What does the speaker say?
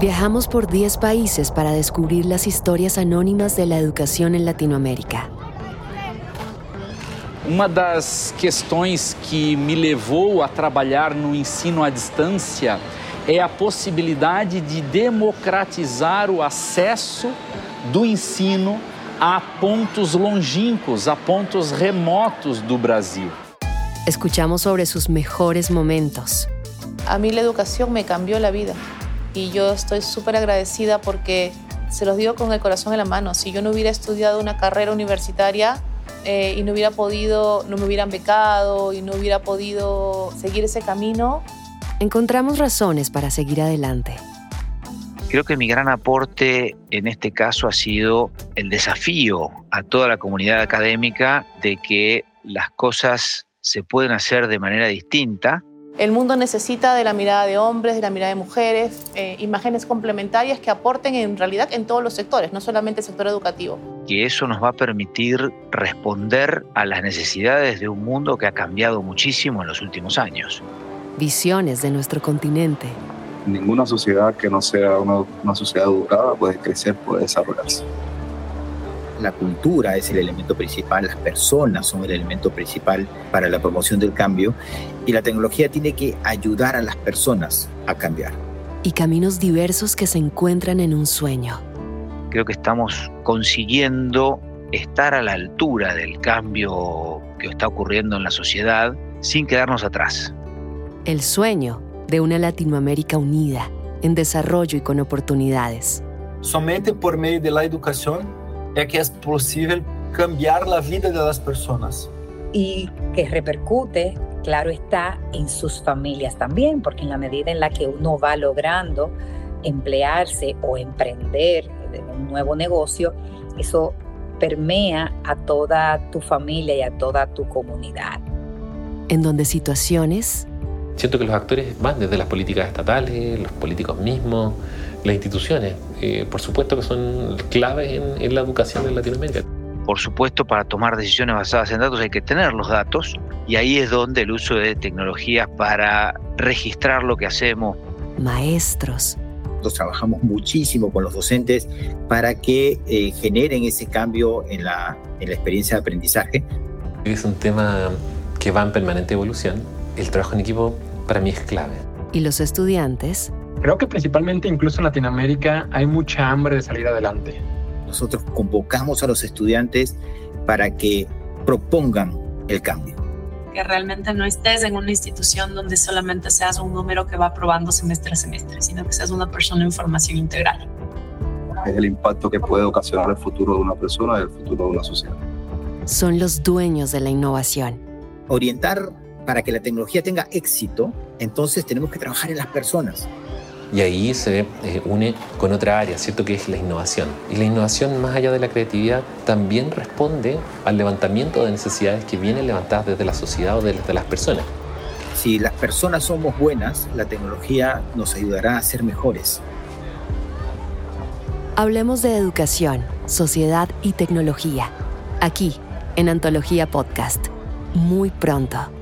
Viajamos por 10 países para descubrir las historias anónimas de la educación en Latinoamérica. Uma das questões que me levou a trabalhar no ensino à distância é a possibilidade de democratizar o acesso do ensino a pontos longínquos, a pontos remotos do Brasil. Escuchamos sobre sus mejores momentos. A mí la educación me cambió la vida y yo estoy súper agradecida porque se los digo con el corazón en la mano. Si yo no hubiera estudiado una carrera universitaria eh, y no hubiera podido, no me hubieran becado y no hubiera podido seguir ese camino. Encontramos razones para seguir adelante. Creo que mi gran aporte en este caso ha sido el desafío a toda la comunidad académica de que las cosas se pueden hacer de manera distinta el mundo necesita de la mirada de hombres, de la mirada de mujeres, eh, imágenes complementarias que aporten en realidad en todos los sectores, no solamente el sector educativo. Que eso nos va a permitir responder a las necesidades de un mundo que ha cambiado muchísimo en los últimos años. Visiones de nuestro continente. Ninguna sociedad que no sea una, una sociedad educada puede crecer, puede desarrollarse la cultura es el elemento principal, las personas son el elemento principal para la promoción del cambio y la tecnología tiene que ayudar a las personas a cambiar. Y caminos diversos que se encuentran en un sueño. Creo que estamos consiguiendo estar a la altura del cambio que está ocurriendo en la sociedad sin quedarnos atrás. El sueño de una Latinoamérica unida, en desarrollo y con oportunidades. Somente por medio de la educación es que es posible cambiar la vida de las personas. Y que repercute, claro está, en sus familias también, porque en la medida en la que uno va logrando emplearse o emprender un nuevo negocio, eso permea a toda tu familia y a toda tu comunidad. En donde situaciones... Siento que los actores van desde las políticas estatales, los políticos mismos, las instituciones, eh, por supuesto que son claves en, la educación en Latinoamérica. Por supuesto, para tomar decisiones basadas en datos hay que tener los datos y ahí es donde el uso de tecnologías para registrar lo que hacemos. Maestros. Nosotros trabajamos muchísimo con los docentes para que eh, generen ese cambio en la, en la experiencia de aprendizaje. Es un tema que va en permanente evolución. El trabajo en equipo para mí es clave. ¿Y los estudiantes? Creo que principalmente incluso en Latinoamérica hay mucha hambre de salir adelante. Nosotros convocamos a los estudiantes para que propongan el cambio. Que realmente no estés en una institución donde solamente seas un número que va aprobando semestre a semestre, sino que seas una persona en formación integral. Es el impacto que puede ocasionar el futuro de una persona y el futuro de una sociedad. Son los dueños de la innovación. Orientar para que la tecnología tenga éxito, entonces tenemos que trabajar en las personas. Y ahí se eh, une con otra área, ¿cierto? Que es la innovación. Y la innovación, más allá de la creatividad, también responde al levantamiento de necesidades que vienen levantadas desde la sociedad o desde las personas. Si las personas somos buenas, la tecnología nos ayudará a ser mejores. Hablemos de educación, sociedad y tecnología. Aquí, en Antología Podcast. Muy pronto.